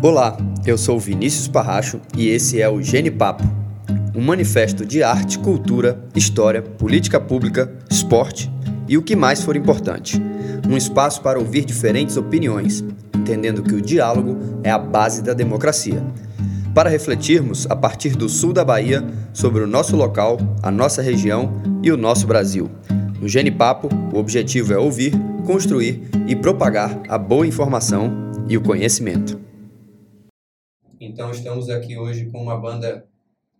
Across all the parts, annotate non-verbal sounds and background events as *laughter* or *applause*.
Olá, eu sou Vinícius Parracho e esse é o Gene Papo, um manifesto de arte, cultura, história, política pública, esporte e o que mais for importante. Um espaço para ouvir diferentes opiniões, entendendo que o diálogo é a base da democracia. Para refletirmos, a partir do sul da Bahia, sobre o nosso local, a nossa região e o nosso Brasil. No Gene Papo, o objetivo é ouvir, construir e propagar a boa informação e o conhecimento. Então estamos aqui hoje com uma banda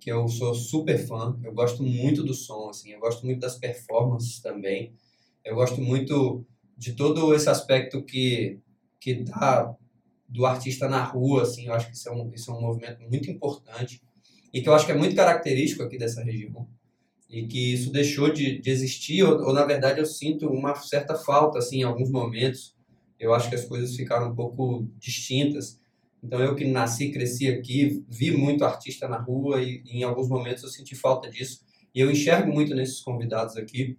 que eu sou super fã, eu gosto muito do som, assim, eu gosto muito das performances também, eu gosto muito de todo esse aspecto que, que dá do artista na rua, assim, eu acho que isso é, um, isso é um movimento muito importante e que eu acho que é muito característico aqui dessa região e que isso deixou de, de existir ou, ou, na verdade eu sinto uma certa falta, assim, em alguns momentos, eu acho que as coisas ficaram um pouco distintas, então eu que nasci, cresci aqui, vi muito artista na rua e, e, em alguns momentos eu senti falta disso. E eu enxergo muito nesses convidados aqui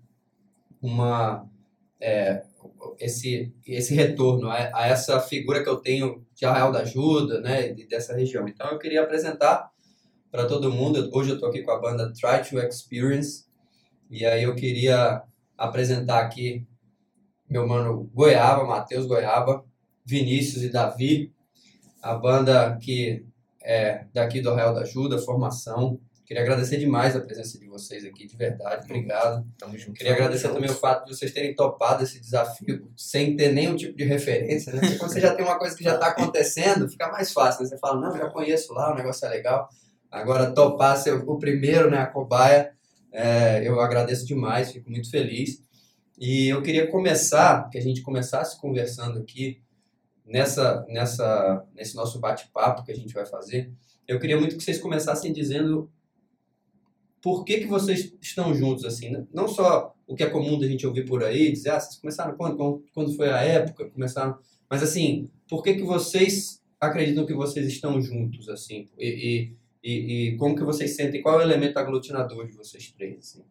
uma é, esse esse retorno a, a, essa figura que eu tenho de Arraial da Ajuda, né, de, dessa região. Então eu queria apresentar para todo mundo. Hoje eu estou aqui com a banda Try to Experience e aí eu queria apresentar aqui meu mano Goiaba, Matheus Goiaba, Vinícius e Davi a banda que é daqui do Real da Ajuda, formação. Queria agradecer demais a presença de vocês aqui, de verdade. Obrigado. Tamo junto. Queria agradecer juntos. também o fato de vocês terem topado esse desafio sem ter nenhum tipo de referência, né? Porque quando você já tem uma coisa que já está acontecendo, fica mais fácil, né? Você fala, não, já conheço lá, o negócio é legal. Agora, topar ser o primeiro, né, a cobaia, é, eu agradeço demais, fico muito feliz. E eu queria começar, que a gente começasse conversando aqui, nessa, nessa, nesse nosso bate-papo que a gente vai fazer, eu queria muito que vocês começassem dizendo por que, que vocês estão juntos, assim, né? não só o que é comum da gente ouvir por aí, dizer, ah, vocês começaram quando? Quando foi a época? Começaram... Mas, assim, por que, que vocês acreditam que vocês estão juntos, assim? E, e, e, e como que vocês sentem? Qual é o elemento aglutinador de vocês três, assim?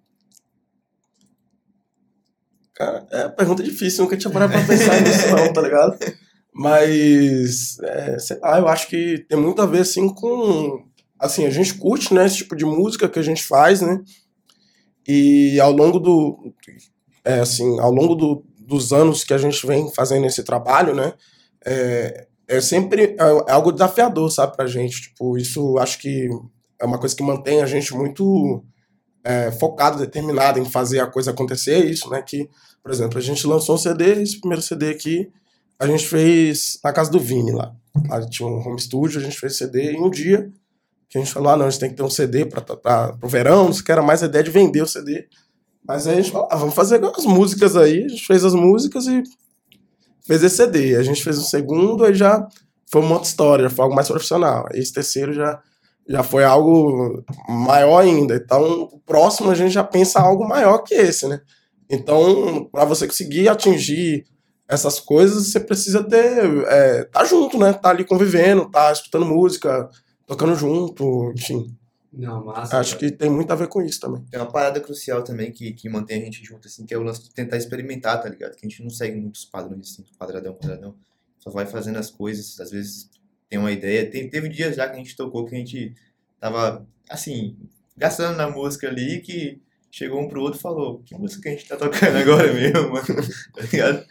Cara, é uma pergunta difícil, nunca tinha parado pra pensar nisso não, tá ligado? *laughs* Mas, é, sei lá, eu acho que tem muito a ver, assim, com... Assim, a gente curte, né, esse tipo de música que a gente faz, né? E ao longo do... É, assim, ao longo do, dos anos que a gente vem fazendo esse trabalho, né? É, é sempre é algo desafiador, sabe, pra gente. Tipo, isso acho que é uma coisa que mantém a gente muito é, focado, determinado em fazer a coisa acontecer. Isso, né? Que, por exemplo, a gente lançou um CD, esse primeiro CD aqui, a gente fez na casa do Vini lá. Lá tinha um home studio, a gente fez CD em um dia. Que a gente falou, ah, não, a gente tem que ter um CD para o verão, não que era mais a ideia de vender o CD. Mas aí a gente falou, ah, vamos fazer as músicas aí. A gente fez as músicas e fez esse CD. A gente fez um segundo, aí já foi uma outra história, foi algo mais profissional. Esse terceiro já, já foi algo maior ainda. Então, o próximo a gente já pensa algo maior que esse, né? Então, para você conseguir atingir essas coisas, você precisa ter. É, tá junto, né? Tá ali convivendo, tá escutando música, tocando junto, enfim. Não, massa. Acho que tem muito a ver com isso também. Tem uma parada crucial também que, que mantém a gente junto, assim, que é o lance de tentar experimentar, tá ligado? Que a gente não segue muitos padrões, assim, quadradão, quadradão. Só vai fazendo as coisas, às vezes tem uma ideia. Tem, teve dias já que a gente tocou que a gente tava, assim, gastando na música ali que chegou um pro outro e falou, que música que a gente tá tocando agora mesmo, mano? *laughs* tá ligado?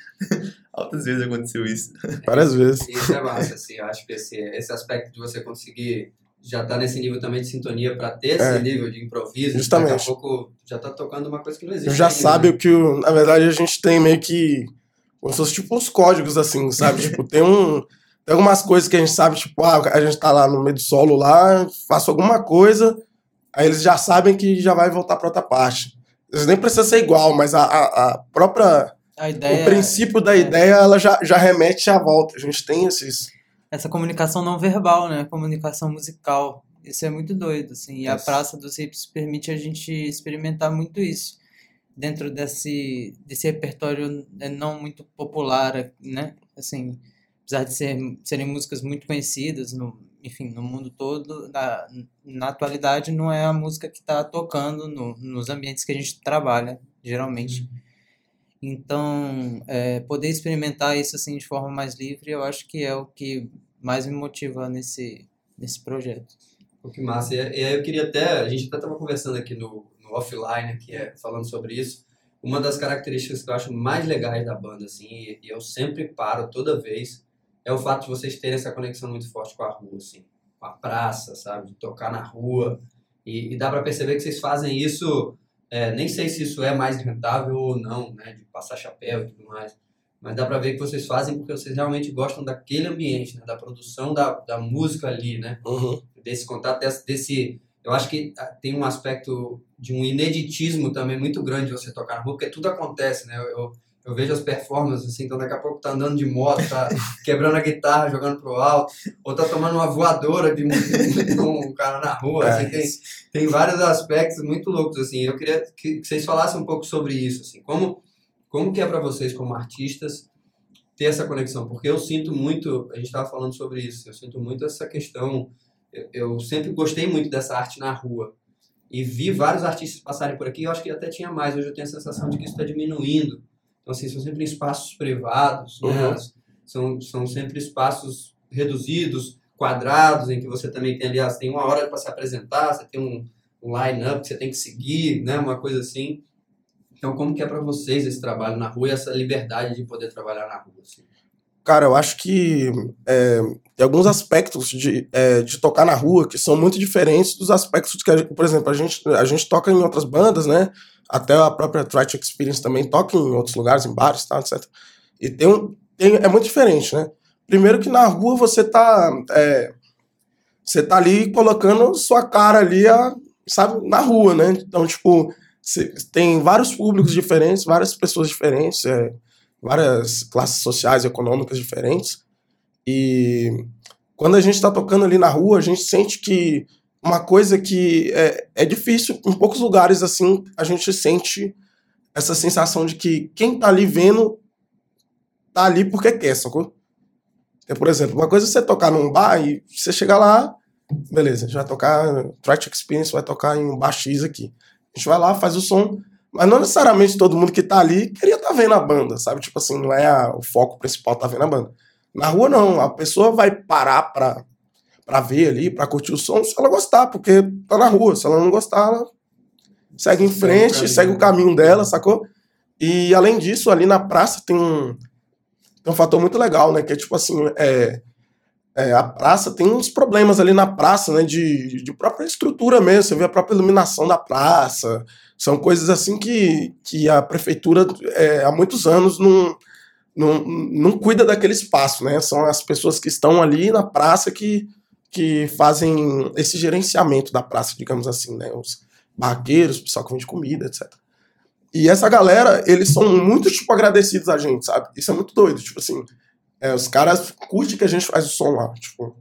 Altas vezes aconteceu isso. Várias vezes. Isso é massa, assim, eu acho que esse, esse aspecto de você conseguir já tá nesse nível também de sintonia para ter esse é, nível de improviso, justamente. daqui a pouco já tá tocando uma coisa que não existe. Já ainda, sabe né? o que, na verdade, a gente tem meio que, como se fosse tipo uns códigos, assim, sabe? tipo, tem um... Tem algumas coisas que a gente sabe, tipo, ah, a gente tá lá no meio do solo lá, faço alguma coisa, aí eles já sabem que já vai voltar para outra parte. Eles nem precisa ser igual, mas a, a, a própria. A ideia, o princípio da é. ideia, ela já, já remete à volta. A gente tem esses. Essa comunicação não verbal, né? Comunicação musical. Isso é muito doido, assim. E a Praça dos Hips permite a gente experimentar muito isso. Dentro desse, desse repertório é, não muito popular, né? Assim, apesar de ser, serem músicas muito conhecidas no, enfim, no mundo todo, na, na atualidade, não é a música que está tocando no, nos ambientes que a gente trabalha, geralmente. Uhum. Então, é, poder experimentar isso assim de forma mais livre, eu acho que é o que mais me motiva nesse, nesse projeto. Pô, que massa. E aí eu queria até, a gente até estava conversando aqui no, no offline, que é falando sobre isso. Uma das características que eu acho mais legais da banda, assim, e eu sempre paro toda vez, é o fato de vocês terem essa conexão muito forte com a rua, assim, com a praça, sabe, de tocar na rua. E, e dá para perceber que vocês fazem isso, é, nem sei se isso é mais rentável ou não, né, de passar chapéu e tudo mais. Mas dá para ver que vocês fazem porque vocês realmente gostam daquele ambiente, né, da produção da, da música ali, né? Uhum. desse contato, desse, desse- eu acho que ah, tem um aspecto de um ineditismo também muito grande você tocar na rua, porque tudo acontece, né? Eu, eu, vejo as performances, assim, então daqui a pouco tá andando de moto, tá *laughs* quebrando a guitarra, jogando pro alto, ou tá tomando uma voadora de um, cara na rua, assim, tem, tem vários aspectos muito loucos, assim, eu queria que, que vocês falassem um pouco sobre isso, assim, como, como que é para vocês como artistas ter essa conexão, porque eu sinto muito, a gente estava falando sobre isso, eu sinto muito essa questão eu, eu sempre gostei muito dessa arte na rua. E vi vários artistas passarem por aqui, eu acho que até tinha mais. Hoje eu tenho a sensação de que isso está diminuindo. Então, assim, são sempre espaços privados, né? Uhum. são, são sempre espaços reduzidos, quadrados, em que você também tem ali, você tem uma hora para se apresentar, você tem um, um line-up que você tem que seguir, né? uma coisa assim. Então, como que é para vocês esse trabalho na rua e essa liberdade de poder trabalhar na rua? Assim? Cara, eu acho que é, tem alguns aspectos de, é, de tocar na rua que são muito diferentes dos aspectos que, por exemplo, a gente, a gente toca em outras bandas, né? Até a própria Tright Experience também toca em outros lugares, em bares, tá, etc. E tem tem, é muito diferente, né? Primeiro que na rua você tá, é, você tá ali colocando sua cara ali, a, sabe, na rua, né? Então, tipo, você tem vários públicos diferentes, várias pessoas diferentes, é, várias classes sociais e econômicas diferentes. E quando a gente está tocando ali na rua, a gente sente que uma coisa que é, é difícil, em poucos lugares assim, a gente sente essa sensação de que quem tá ali vendo tá ali porque quer, sacou? Então, por exemplo, uma coisa é você tocar num bar e você chegar lá, beleza, a gente vai tocar, Track Experience vai tocar em um bar X aqui. A gente vai lá, faz o som, mas não necessariamente todo mundo que tá ali queria estar vendo a banda, sabe? Tipo assim, não é a- o foco principal tá vendo a banda. Na rua, não. A pessoa vai parar pra, pra ver ali, pra curtir o som, se ela gostar, porque tá na rua. Se ela não gostar, ela segue em frente, caminho. segue o caminho dela, sacou? E além disso, ali na praça tem um, tem um fator muito legal, né? Que é tipo assim, é, é, a praça tem uns problemas ali na praça, né? De, de própria estrutura mesmo. Você vê a própria iluminação da praça. São coisas assim que, que a prefeitura é, há muitos anos não, não, não cuida daquele espaço, né? São as pessoas que estão ali na praça que, que fazem esse gerenciamento da praça, digamos assim, né? Os barraqueiros, o pessoal que vende comida, etc. E essa galera, eles são muito, tipo, agradecidos a gente, sabe? Isso é muito doido, tipo assim. é, os caras curtem que a gente faz o som lá, tipo.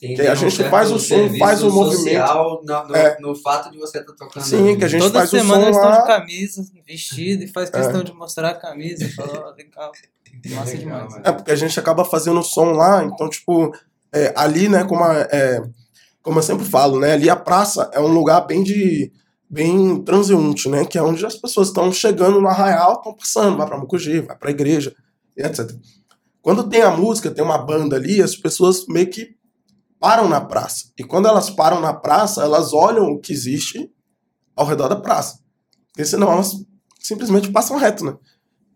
Tem, Que a gente certo faz o som, faz o social no, no, É. no fato de você estar tocando. Sim, ali. que a gente Toda faz o semana som eles estão de camisa, vestido, e faz questão de mostrar a camisa. e Fala, ó, legal. *laughs* Massa Legal, demais. mano. É, porque a gente acaba fazendo o som lá, então, tipo, é, ali, né, como, a- é, como eu sempre falo, né, ali a praça é um lugar bem de bem transeunte, né, que é onde as pessoas estão chegando no arraial, estão passando, vai pra Mucugê, vai pra igreja, e etc. Quando tem a música, tem uma banda ali, as pessoas meio que param na praça. E quando elas param na praça, elas olham o que existe ao redor da praça. Porque senão elas simplesmente passam reto, né?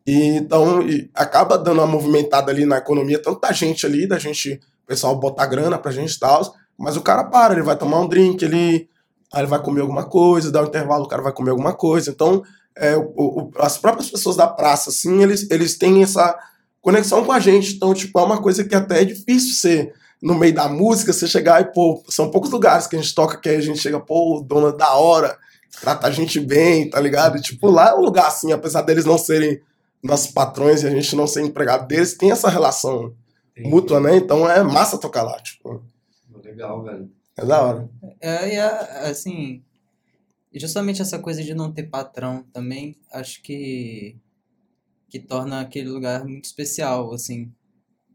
E, então, e acaba dando uma movimentada ali na economia, tanto da gente ali, da gente, pessoal botar grana pra gente e tal, mas o cara para, ele vai tomar um drink, ele, aí ele vai comer alguma coisa, dá um intervalo, o cara vai comer alguma coisa. Então, é, o- o- as próprias pessoas da praça, assim, eles, eles têm essa conexão com a gente. Então, tipo, é uma coisa que até é difícil ser no meio da música, você chegar e, pô, são poucos lugares que a gente toca que a gente chega, pô, dona da hora, trata a gente bem, tá ligado? E, tipo, lá é um lugar assim, apesar deles não serem nossos patrões e a gente não ser empregado deles, tem essa relação Tem- mútua, né? Então é massa tocar lá, tipo, Legal, velho. é da hora. É, e a- assim, justamente essa coisa de não ter patrão também, acho que que torna aquele lugar muito especial, assim,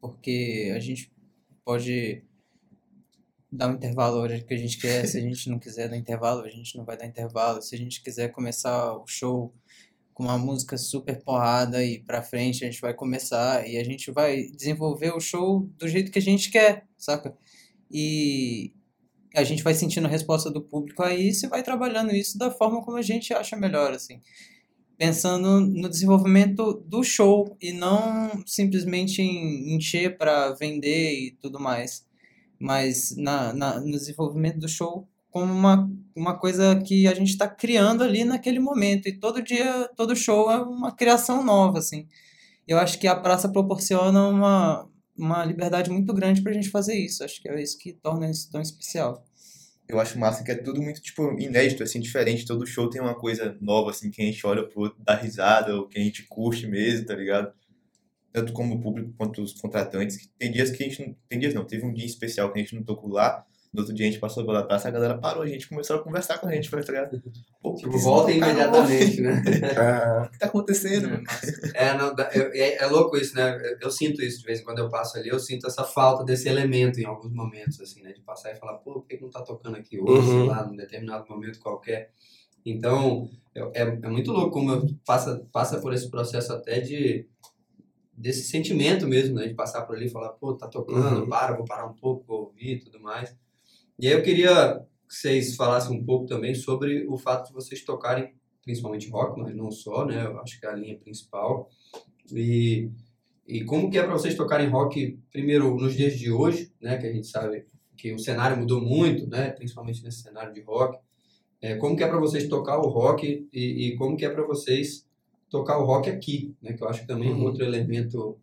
porque a gente pode dar um intervalo a hora que a gente quer, se a gente não quiser dar intervalo, a gente não vai dar intervalo, se a gente quiser começar o show com uma música super porrada e pra frente a gente vai começar e a gente vai desenvolver o show do jeito que a gente quer, saca? E a gente vai sentindo a resposta do público aí e vai trabalhando isso da forma como a gente acha melhor, assim. Pensando no desenvolvimento do show e não simplesmente em encher para vender e tudo mais, mas na, na, no desenvolvimento do show como uma, uma coisa que a gente está criando ali naquele momento. E todo dia, todo show é uma criação nova, assim. Eu acho que a praça proporciona uma, uma liberdade muito grande para a gente fazer isso. Acho que é isso que torna isso tão especial. Eu acho massa que é tudo muito, tipo, inédito, assim, diferente. Todo show tem uma coisa nova, assim, que a gente olha pro outro, dá risada, ou que a gente curte mesmo, tá ligado? Tanto como o público quanto os contratantes. Tem dias que a gente não... Tem dias não, teve um dia especial que a gente não tocou lá, no outro dia a gente passou pela praça, a galera parou, a gente começou a conversar com a gente, tá ligado? Pô, tipo, volta imediatamente, né? *laughs* É. O que tá acontecendo? É, não, é, é, louco isso, né? Eu, eu, sinto isso de vez em quando eu passo ali, eu sinto essa falta desse elemento em alguns momentos, assim, né? De passar e falar, pô, por que não tá tocando aqui hoje, uhum. sei lá, num determinado momento qualquer. Então, é, é muito louco como passa, passa por esse processo até de desse sentimento mesmo, né? De passar por ali e falar, pô, tá tocando, uhum. para, vou parar um pouco, vou ouvir e tudo mais. E aí eu queria que vocês falassem um pouco também sobre o fato de vocês tocarem principalmente rock, mas não só, né? Eu acho que é a linha principal. E, e como que é para vocês tocarem rock, primeiro, nos dias de hoje, né? Que a gente sabe que o cenário mudou muito, né? Principalmente nesse cenário de rock. É, como que é para vocês tocar o rock e, e como que é para vocês tocar o rock aqui, né? Que eu acho que também é um uhum. outro elemento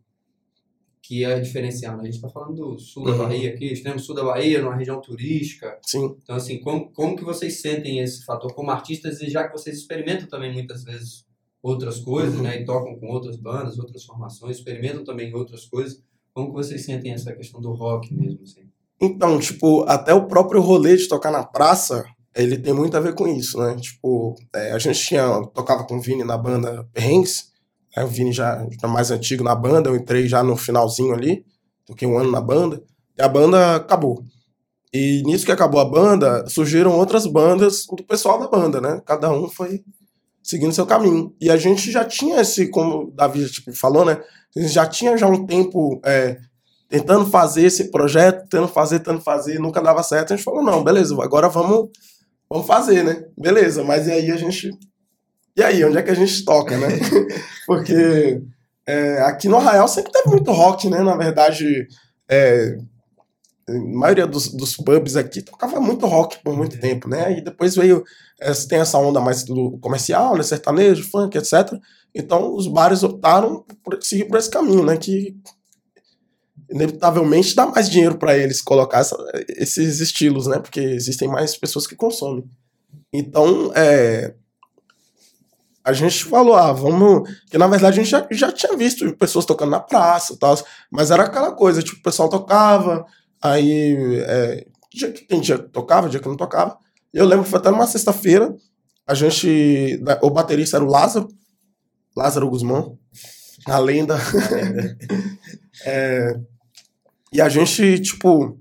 que é diferencial. Né? A gente está falando do sul da uhum. Bahia aqui, extremo sul da Bahia, numa região turística. Sim. Então, assim, como, como que vocês sentem esse fator como artistas e já que vocês experimentam também muitas vezes outras coisas, uhum. né? E tocam com outras bandas, outras formações, experimentam também outras coisas. Como que vocês sentem essa questão do rock mesmo, assim? Então, tipo, até o próprio rolê de tocar na praça, ele tem muito a ver com isso, né? Tipo, é, a gente tinha, tocava com o Vini na banda Perrengues, Aí o Vini já, já mais antigo na banda, eu entrei já no finalzinho ali, toquei um ano na banda, e a banda acabou. E nisso que acabou a banda, surgiram outras bandas do pessoal da banda, né? Cada um foi seguindo seu caminho. E a gente já tinha esse, como o Davi tipo, falou, né? A gente já tinha já um tempo é, tentando fazer esse projeto, tentando fazer, tentando fazer, nunca dava certo. A gente falou, não, beleza, agora vamos, vamos fazer, né? Beleza, mas e aí a gente e aí, onde é que a gente toca, né? *laughs* Porque é, aqui no Arraial sempre teve muito rock, né? Na verdade, é, a maioria dos, dos pubs aqui tocava muito rock por muito tempo, né? E depois veio, é, tem essa onda mais do comercial, né? Sertanejo, funk, etc. Então, os bares optaram por seguir por esse caminho, né? Que inevitavelmente dá mais dinheiro para eles colocar essa, esses estilos, né? Porque existem mais pessoas que consomem. Então, é, a gente falou, ah, vamos. Que na verdade a gente já, já tinha visto pessoas tocando na praça e tal, mas era aquela coisa, tipo, o pessoal tocava, aí. É, dia tem dia que tocava, dia que não tocava. Eu lembro que foi até numa sexta-feira, a gente. O baterista era o Lázaro, Lázaro Guzmão, a lenda. *laughs* é, e a gente, tipo.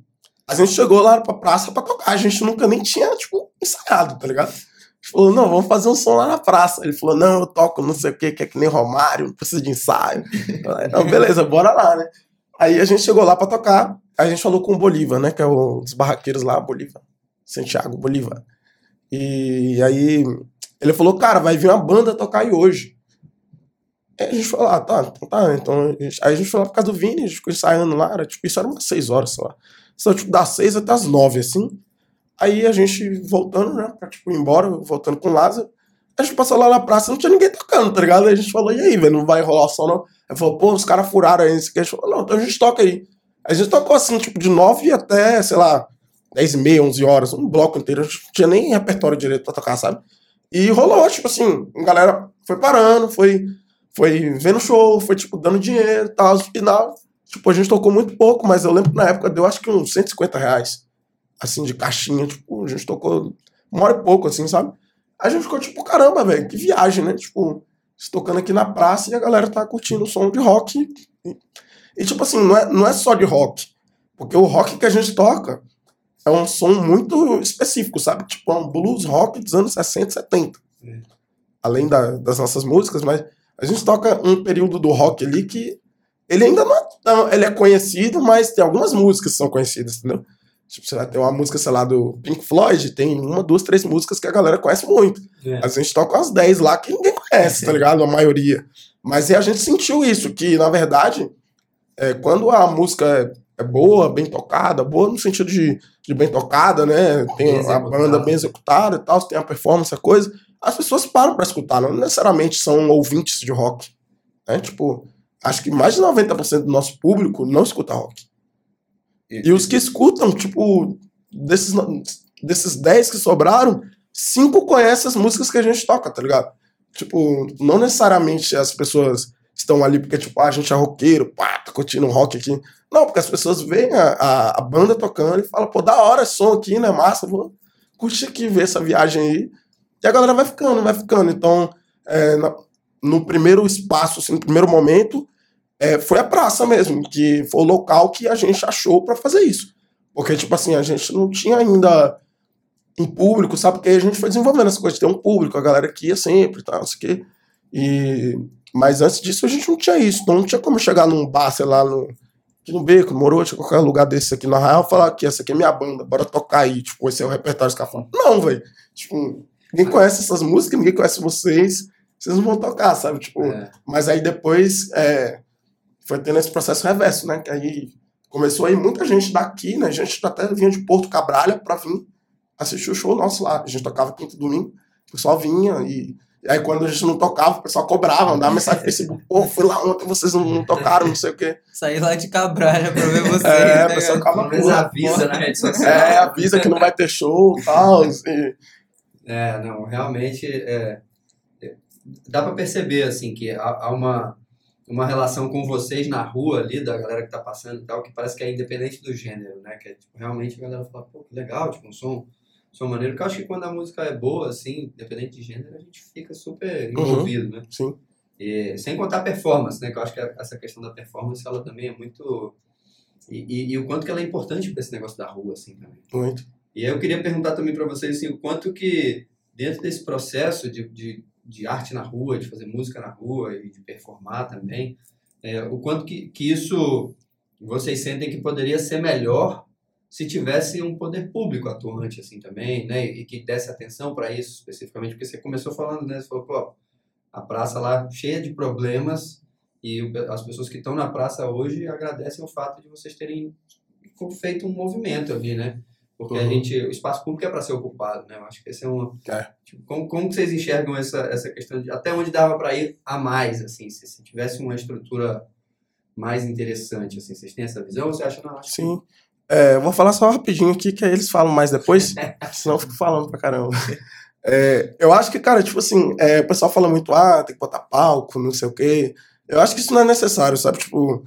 A gente chegou lá pra praça pra tocar, a gente nunca nem tinha, tipo, ensaiado, tá ligado? Falou, não, vamos fazer um som lá na praça. Ele falou, não, eu toco não sei o que, que é que nem Romário, não precisa de ensaio. Não, beleza, bora lá, né? Aí a gente chegou lá para tocar, a gente falou com o Bolívar, né, que é um dos barraqueiros lá, Bolívar, Santiago Bolívar. E aí ele falou, cara, vai vir uma banda tocar aí hoje. Aí a gente falou, ah, tá, então tá, então... Aí a gente foi lá por causa do Vini, a gente ficou ensaiando lá, era, tipo, isso era umas seis horas, sei lá. Então, tipo, das seis até as nove, assim. Aí a gente voltando, né, pra tipo, embora, voltando com o Lázaro, a gente passou lá na praça não tinha ninguém tocando, tá ligado? Aí a gente falou, e aí, velho, não vai rolar som não? Aí falou, pô, os caras furaram aí, isso A gente falou, não, então a gente toca aí. A gente tocou assim, tipo, de nove até, sei lá, dez e meia, onze horas, um bloco inteiro, a gente não tinha nem repertório direito pra tocar, sabe? E rolou, tipo assim, a galera foi parando, foi, foi vendo show, foi, tipo, dando dinheiro e tal, no final, tipo, a gente tocou muito pouco, mas eu lembro que na época deu acho que uns 150 reais assim, de caixinha, tipo, a gente tocou uma hora e pouco, assim, sabe? A gente ficou tipo, caramba, velho, que viagem, né? Tipo, tocando aqui na praça e a galera tá curtindo o som de rock. E, e, tipo assim, não é, não é só de rock. Porque o rock que a gente toca é um som muito específico, sabe? Tipo, é um blues rock dos anos 60, 70. É. além da, das nossas músicas, mas a gente toca um período do rock ali que ele ainda não é ele é conhecido, mas tem algumas músicas que são conhecidas, entendeu? Tipo, sei lá, tem uma música, sei lá, do Pink Floyd, tem uma, duas, três músicas que a galera conhece muito. É. A gente toca umas 10 lá que ninguém conhece, tá ligado? A maioria. Mas a gente sentiu isso, que na verdade, é, quando a música é, é boa, bem tocada, boa no sentido de, de bem tocada, né? Tem Bem a banda bem executada e tal, tem a performance, a coisa, as pessoas param pra escutar, não necessariamente são ouvintes de rock. Né? Tipo, acho que mais de 90% do nosso público não escuta rock. E os que escutam, tipo, desses, desses 10 que sobraram, cinco conhecem as músicas que a gente toca, tá ligado? Tipo, não necessariamente as pessoas estão ali porque, tipo, ah, a gente é roqueiro, pá, tá curtindo um rock aqui. Não, porque as pessoas veem a, a, a banda tocando e falam, pô, da hora esse som aqui, né? Massa, vou curtir aqui, ver essa viagem aí. E a galera vai ficando, vai ficando. Então, é, no primeiro espaço, assim, no primeiro momento, é, foi a praça mesmo, que foi o local que a gente achou pra fazer isso. Porque, tipo assim, a gente não tinha ainda um público, sabe? Porque a gente foi desenvolvendo essa coisa de ter um público, a galera que ia sempre e tal, não sei o quê. E... Mas antes disso a gente não tinha isso, então não tinha como chegar num bar, sei lá, no, aqui no Beco, no Morote, qualquer lugar desse aqui na Real, falar que essa aqui é minha banda, bora tocar aí, tipo, esse é o repertório dos caras Não, velho. Tipo, ninguém conhece essas músicas, ninguém conhece vocês, vocês não vão tocar, sabe? Tipo, É. mas aí depois é, foi tendo esse processo reverso, né? Que aí começou aí muita gente daqui, né? Gente até vinha de Porto Cabralha pra vir assistir o show nosso lá. A gente tocava quinto e domingo, o pessoal vinha e. e aí quando a gente não tocava, o pessoal cobrava, mandava mensagem no Facebook, pô, fui lá ontem, vocês não, não tocaram, não sei o quê. Sair lá de Cabralha pra ver vocês, É, né, a pessoa cara? ficava menos puta. avisa na rede social. É, avisa que não vai ter show e tal. E, É, não, realmente é, é, dá pra perceber assim que há, há uma uma relação com vocês na rua ali da galera que tá passando e tal que parece que é independente do gênero, né? Que é, tipo, realmente a galera fala, pô, que legal, tipo um som, som maneiro. Que eu acho que quando a música é boa assim, independente de gênero, a gente fica super envolvido, né? sim. E, sem contar a performance, né? Que eu acho que essa questão da performance ela também é muito e, e, e o quanto que ela é importante para esse negócio da rua assim também. Muito. E aí eu queria perguntar também para vocês assim, o quanto que dentro desse processo de, de, de arte na rua, de fazer música na rua e de performar também, é, o quanto que, que isso vocês sentem que poderia ser melhor se tivesse um poder público atuante assim também, né? E que desse atenção para isso especificamente, porque você começou falando, né? Você falou, pô, a praça lá cheia de problemas e as pessoas que estão na praça hoje agradecem o fato de vocês terem feito um movimento ali, né? Porque a Uhum. gente, o espaço público é para ser ocupado, né? Eu acho que esse é uma. É. Tipo, como, como que vocês enxergam essa, essa questão de até onde dava para ir a mais, assim, se, se tivesse uma estrutura mais interessante, assim, vocês têm essa visão? Ou você acha não? Acho que- Sim. É, eu vou falar só rapidinho aqui, que aí eles falam mais depois, *laughs* senão eu fico falando pra caramba. É, eu acho que, cara, tipo assim, é, o pessoal fala muito, ah, tem que botar palco, não sei o quê. Eu acho que isso não é necessário, sabe? Tipo,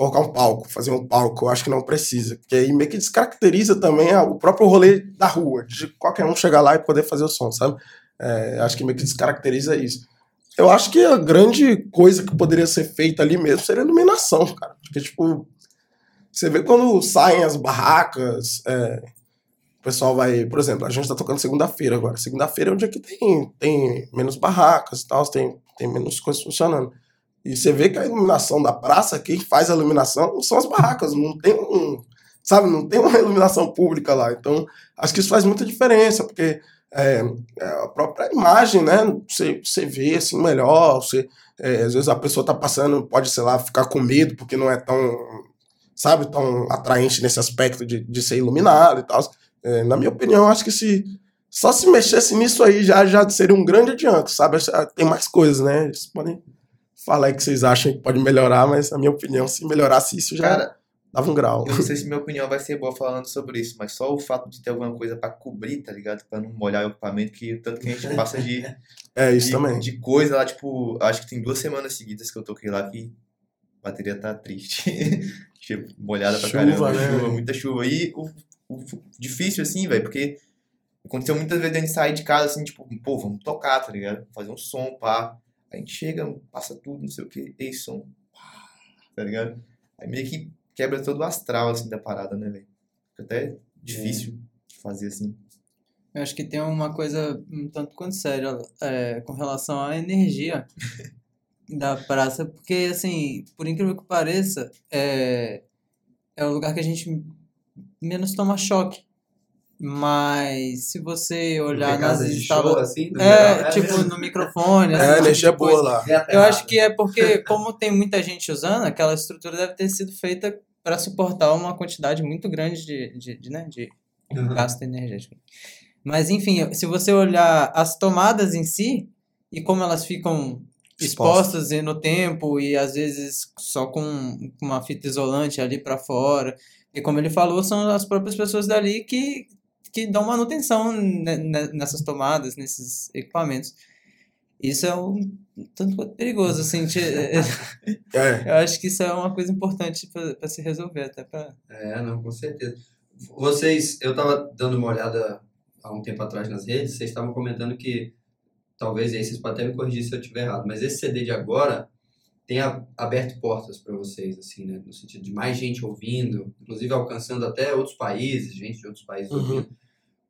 colocar um palco, fazer um palco, eu acho que não precisa. Porque aí meio que descaracteriza também o próprio rolê da rua, de qualquer um chegar lá e poder fazer o som, sabe? É, acho que meio que descaracteriza isso. Eu acho que a grande coisa que poderia ser feita ali mesmo seria a iluminação, cara. Porque, tipo, você vê quando saem as barracas, é, o pessoal vai, por exemplo, a gente tá tocando segunda-feira agora. Segunda-feira é um dia que tem, tem menos barracas e tal, tem, tem menos coisas funcionando. E você vê que a iluminação da praça, quem faz a iluminação são as barracas, não tem um, sabe, não tem uma iluminação pública lá. Então, acho que isso faz muita diferença, porque é, é a própria imagem, né, você, você vê assim melhor, você, é, às vezes a pessoa tá passando, pode, sei lá, ficar com medo porque não é tão, sabe, tão atraente nesse aspecto de, de ser iluminado e tal. É, na minha opinião, acho que se só se mexesse nisso aí já, já seria um grande adianto, sabe? Tem mais coisas, né? Vocês podem falar que vocês acham que pode melhorar, mas na minha opinião, se melhorasse isso já Cara, dava um grau. eu não sei se minha opinião vai ser boa falando sobre isso, mas só o fato de ter alguma coisa pra cobrir, tá ligado? Pra não molhar o equipamento, que tanto que a gente *laughs* passa de, É isso de, também. de coisa lá, tipo, acho que tem duas semanas seguidas que eu toquei lá que a bateria tá triste. *laughs* tipo, molhada pra Chuva, caramba, né? chuva, muita chuva. E o, o difícil, assim, velho, porque aconteceu muitas vezes a gente sair de casa, assim, tipo, pô, vamos tocar, tá ligado? Fazer um som, pá. A gente chega, passa tudo, não sei o que, ei, som, pá, tá ligado? Aí meio que quebra todo o astral, assim, da parada, né, velho? Fica até difícil de fazer, assim. Eu acho que tem uma coisa um tanto quanto séria é, com relação à energia *laughs* da praça, porque, assim, por incrível que pareça, é, é o lugar que a gente menos toma choque. Mas se você olhar nas instalações. Assim, é, é, tipo no microfone. *laughs* É, assim, é, tipo boa lá. Eu acho que é porque, como tem muita gente usando, aquela estrutura deve ter sido feita para suportar uma quantidade muito grande de, de, de, né, de uhum. gasto energético. Mas, enfim, se você olhar as tomadas em si e como elas ficam expostas no tempo e às vezes só com uma fita isolante ali para fora. E como ele falou, são as próprias pessoas dali que que dão manutenção nessas tomadas, nesses equipamentos. Isso é um tanto quanto perigoso, assim. *laughs* É. Eu acho que isso é uma coisa importante para se resolver, até para. É, não, com certeza. Vocês, eu estava dando uma olhada há um tempo atrás nas redes, vocês estavam comentando que, talvez aí vocês podem até me corrigir se eu estiver errado, mas esse CD de agora tem aberto portas para vocês, assim, né? No sentido de mais gente ouvindo, inclusive alcançando até outros países, gente de outros países uhum. ouvindo.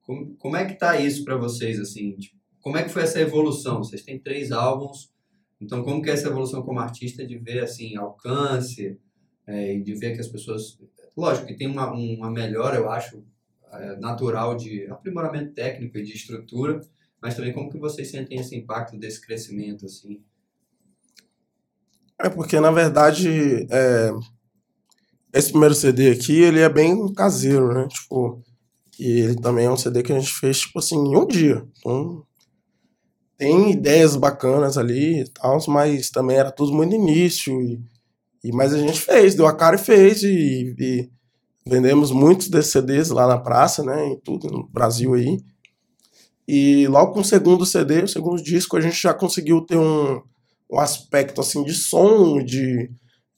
Como, como é que tá isso para vocês, assim? Tipo, como é que foi essa evolução? Vocês têm três álbuns, então como que é essa evolução como artista de ver, assim, alcance é, de ver que as pessoas... Lógico que tem uma, uma melhora, eu acho, é, natural de aprimoramento técnico e de estrutura, mas também como que vocês sentem esse impacto desse crescimento, assim? É porque, na verdade, é, esse primeiro CD aqui, ele é bem caseiro, né? Tipo, e ele também é um CD que a gente fez, tipo assim, em um dia. Então, tem ideias bacanas ali e tal, mas também era tudo muito início. E, e, mas a gente fez, deu a cara e fez. E, e vendemos muitos desses CDs lá na praça, né? Em tudo, no Brasil aí. E logo com o segundo CD, o segundo disco, a gente já conseguiu ter um, um aspecto assim de som, de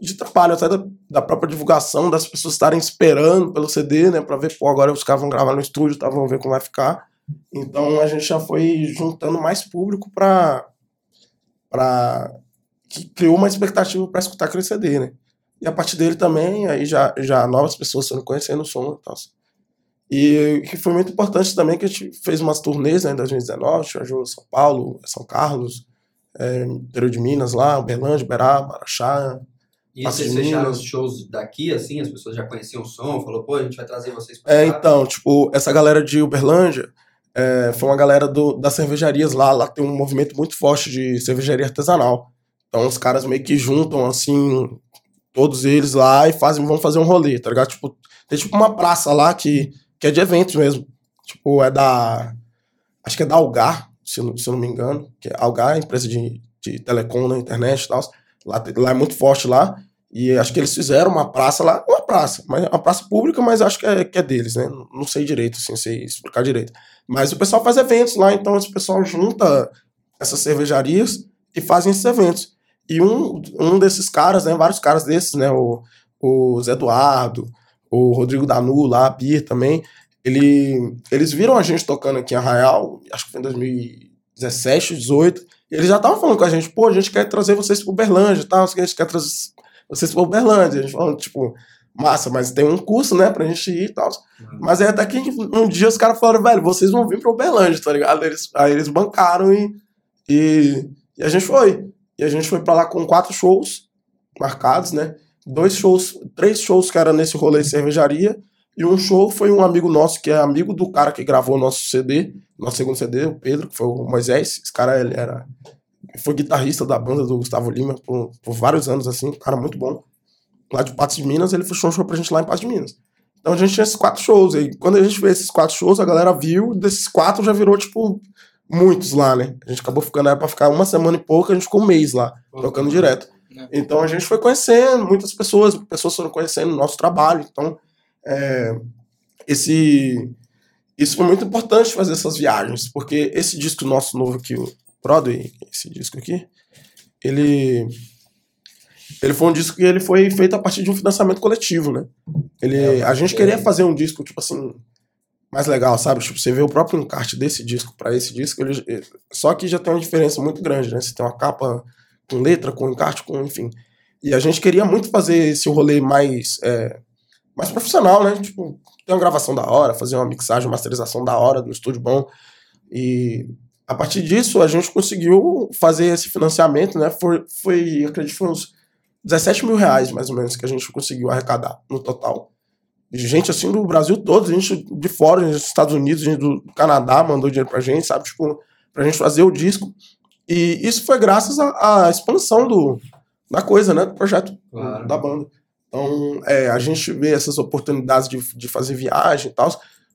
de trabalho até da, da, própria divulgação, das pessoas estarem esperando pelo CD, né, para ver, pô, agora os caras vão gravar no estúdio, tá, vão ver como vai ficar. Então a gente já foi juntando mais público para para que criou uma expectativa para escutar aquele CD, né? E a partir dele também, aí já, já novas pessoas sendo conhecendo o som e tal. E que foi muito importante também que a gente fez umas turnês né, em 2019, viajou São Paulo, São Carlos, é, interior de Minas lá, Uberlândia, Uberaba, Araxá, e vocês fecharam os shows daqui, assim, as pessoas já conheciam o som, falou, pô, a gente vai trazer vocês pra É, então, tipo, essa galera de Uberlândia é, foi uma galera do, das cervejarias lá, lá tem um movimento muito forte de cervejaria artesanal. Então os caras meio que juntam, assim, todos eles lá e fazem, vão fazer um rolê, tá ligado? Tipo, tem tipo uma praça lá que, que é de eventos mesmo. Tipo, é da. Acho que é da Algar, se, se eu não me engano. Que é Algar é empresa de, de telecom na internet e tal. Lá, lá é muito forte lá. E acho que eles fizeram uma praça lá, uma praça, mas uma praça pública, mas acho que é, que é deles, né? Não sei direito, assim, sei explicar direito. Mas o pessoal faz eventos lá, então esse pessoal junta essas cervejarias e fazem esses eventos. E um, um desses caras, né? Vários caras desses, né? O, o Zé Eduardo, o Rodrigo Danu lá, a Bia também. Ele, eles viram a gente tocando aqui em Arraial, acho que foi em 2017, 2018 eles já estavam falando com a gente, pô, a gente quer trazer vocês pro Uberlândia e tal, a gente quer trazer vocês pro Uberlândia. A gente falando, tipo, massa, mas tem um curso, né, pra gente ir e tal. Uhum. Mas aí até que um dia os caras falaram, velho, vocês vão vir pro Uberlândia, tá ligado? Eles, aí eles bancaram e, e, e a gente foi. E a gente foi pra lá com quatro shows marcados, né? Dois shows, três shows que era nesse rolê de cervejaria. E um show foi um amigo nosso, que é amigo do cara que gravou nosso CD, nosso segundo CD, o Pedro, que foi o Moisés. Esse cara, ele era. Foi guitarrista da banda do Gustavo Lima por, por vários anos, assim, um cara muito bom. Lá de Patos de Minas, ele fechou um show pra gente lá em Patos de Minas. Então a gente tinha esses quatro shows. E quando a gente fez esses quatro shows, a galera viu, desses quatro já virou, tipo, muitos lá, né? A gente acabou ficando, era pra ficar uma semana e pouco, a gente ficou um mês lá, tocando direto. Né. Então a gente foi conhecendo muitas pessoas, pessoas foram conhecendo o nosso trabalho. Então é, esse, isso foi muito importante fazer essas viagens, porque esse disco nosso novo aqui, o Broadway, esse disco aqui, ele ele foi um disco que ele foi feito a partir de um financiamento coletivo, né? Ele, é, a gente queria fazer um disco, tipo assim, mais legal, sabe? Tipo, você vê o próprio encarte desse disco para esse disco, ele, só que já tem uma diferença muito grande, né? Você tem uma capa com letra, com encarte, com, enfim. E a gente queria muito fazer esse rolê mais é, mais profissional, né? Tipo, ter uma gravação da hora, fazer uma mixagem, uma masterização da hora, no estúdio bom. E a partir disso, a gente conseguiu fazer esse financiamento, né? Foi, foi acredito, foi uns 17 mil reais, mais ou menos, que a gente conseguiu arrecadar no total. Gente, assim, do Brasil todo, gente de fora, gente dos Estados Unidos, gente do Canadá mandou dinheiro pra gente, sabe? Tipo, pra gente fazer o disco. E isso foi graças à, à expansão do, da coisa, né? Do projeto Claro. da banda. Então, é, a gente vê essas oportunidades de, de fazer viagem e tal,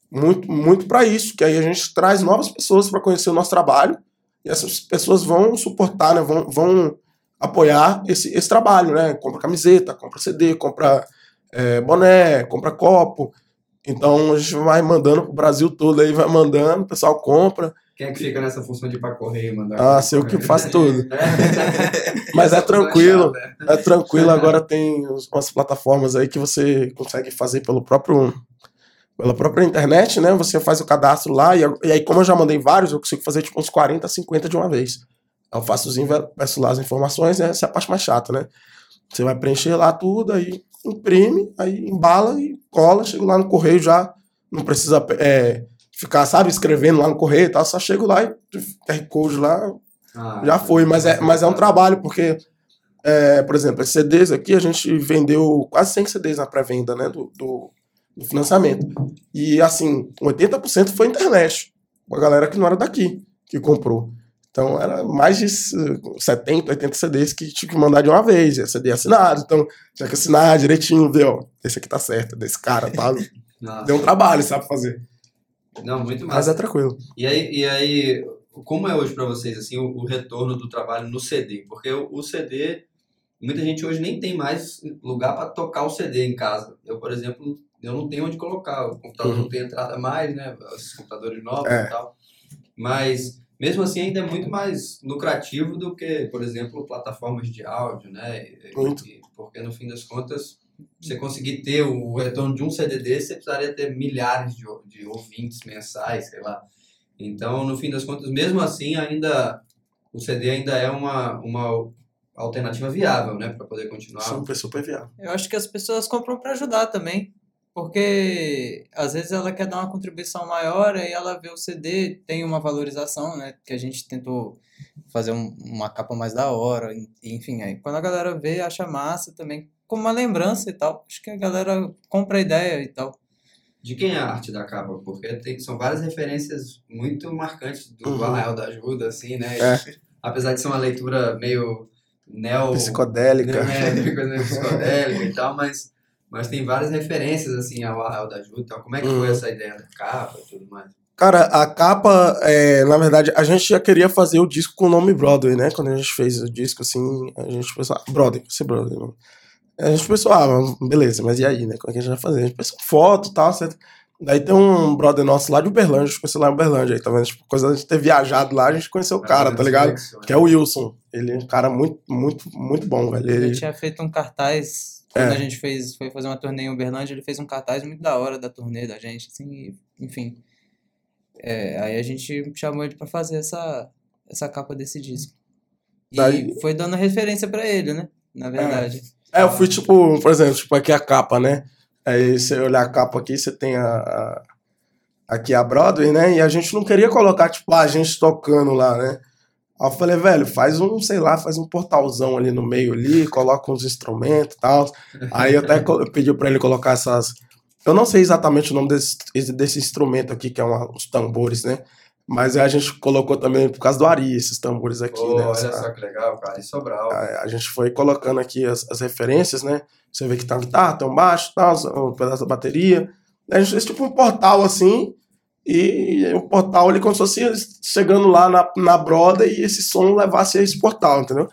muito, muito para isso, que aí a gente traz novas pessoas para conhecer o nosso trabalho e essas pessoas vão suportar, né? Vão, vão apoiar esse, esse trabalho, né? Compra camiseta, compra CD, compra é, boné, compra copo. Então a gente vai mandando pro Brasil todo aí, vai mandando, o pessoal compra. Quem é que fica nessa função de ir pra correio e mandar? Ah, sei o que faz tudo. *laughs* É. Mas é tranquilo. chata, É tranquilo, agora tem umas plataformas aí que você consegue fazer pelo próprio pela própria internet, né? Você faz o cadastro lá e, e aí como eu já mandei vários, eu consigo fazer tipo uns 40, 50 de uma vez. Eu faço os inver- peço lá as informações, né? essa é a parte mais chata, né? Você vai preencher lá tudo, aí imprime, aí embala e cola, chega lá no correio já, não precisa é, ficar, sabe, escrevendo lá no correio e tal, só chego lá e QR Code lá, Ah, já foi, mas é, mas é um trabalho, porque, é, por exemplo, esses CDs aqui, a gente vendeu quase 100 CDs na pré-venda, né, do, do, do financiamento. E, assim, 80% foi internet, uma galera que não era daqui, que comprou. Então, era mais de eh, 70, 80 CDs que tinha que mandar de uma vez, e CD assinado, então tinha que assinar direitinho, ver, ó, esse aqui tá certo, desse cara, tá? *laughs* Deu um trabalho, sabe, fazer. Não, muito Mas massa. é tranquilo. E aí, e aí, como é hoje para vocês assim o, o retorno do trabalho no CD? Porque o, o CD, muita gente hoje nem tem mais lugar para tocar o CD em casa. Eu, por exemplo, eu não tenho onde colocar. O computador Uhum. não tem entrada mais, né? Os computadores novos É. e tal. Mas mesmo assim ainda é muito mais lucrativo do que, por exemplo, plataformas de áudio, né? Muito. e- porque no fim das contas você conseguir ter o retorno de um CD desse, você precisaria ter milhares de, de ouvintes mensais, sei lá. Então, no fim das contas, mesmo assim, ainda o CD ainda é uma, uma alternativa viável, né, para poder continuar. Super, super viável. Eu acho que as pessoas compram para ajudar também. Porque às vezes ela quer dar uma contribuição maior, aí ela vê o CD, tem uma valorização, né? Que a gente tentou fazer um- uma capa mais da hora, en- enfim. Aí quando a galera vê, acha massa também, como uma lembrança e tal. Acho que a galera compra a ideia e tal. De quem é a arte da capa? Porque tem, são várias referências muito marcantes do Uhum. Arraial da Ajuda, assim, né? É. Apesar de ser uma leitura meio neo... Psicodélica. né, meio coisa meio psicodélica e tal, mas, mas tem várias referências, assim, ao Arraial da Ajuda. Então, como é que Uhum. foi essa ideia da capa e tudo mais? Cara, a capa, é, na verdade, a gente já queria fazer o disco com o nome Broadway, né? Quando a gente fez o disco, assim, a gente pensou, ah, Broadway, vai ser Broadway. Não. A gente pensou, ah, beleza, mas e aí, né? Como é que a gente vai fazer? A gente pensou foto e tal, certo? Daí tem um brother nosso lá de Uberlândia, a gente conheceu lá em Uberlândia, aí, tá vendo? Tipo, coisa de ter viajado lá, a gente conheceu o cara, tá ligado? Que é o Wilson. Ele é um cara muito, muito, muito bom, velho. Ele Ele, tinha feito um cartaz, quando É. a gente fez, foi fazer uma turnê em Uberlândia, ele fez um cartaz muito da hora da turnê da gente, assim, enfim. É, aí a gente chamou ele pra fazer essa, essa capa desse disco. E Daí- foi dando referência pra ele, né? Na verdade. É, eu fui tipo, por exemplo, tipo, aqui a capa, né? Aí você olhar a capa aqui, você tem a, a- aqui a Broadway, né? E a gente não queria colocar, tipo, a gente tocando lá, né? Aí eu falei, velho, faz um, sei lá, faz um portalzão ali no meio ali, coloca uns instrumentos e tal. Aí eu até pedi pra ele colocar essas. Eu não sei exatamente o nome desse, esse- desse instrumento aqui, que é uma, os tambores, né? Mas a gente colocou também por causa do Ari, esses tambores aqui, Pô, né? olha Essa- só que legal, cara. E Sobral. a, a gente foi colocando aqui as, as referências, né? Você vê que tem uma guitarra, tem um baixo, tá, um pedaço da bateria. A gente fez tipo um portal assim, e o portal ali como se fosse chegando lá na, na broda e esse som levasse a esse portal, entendeu?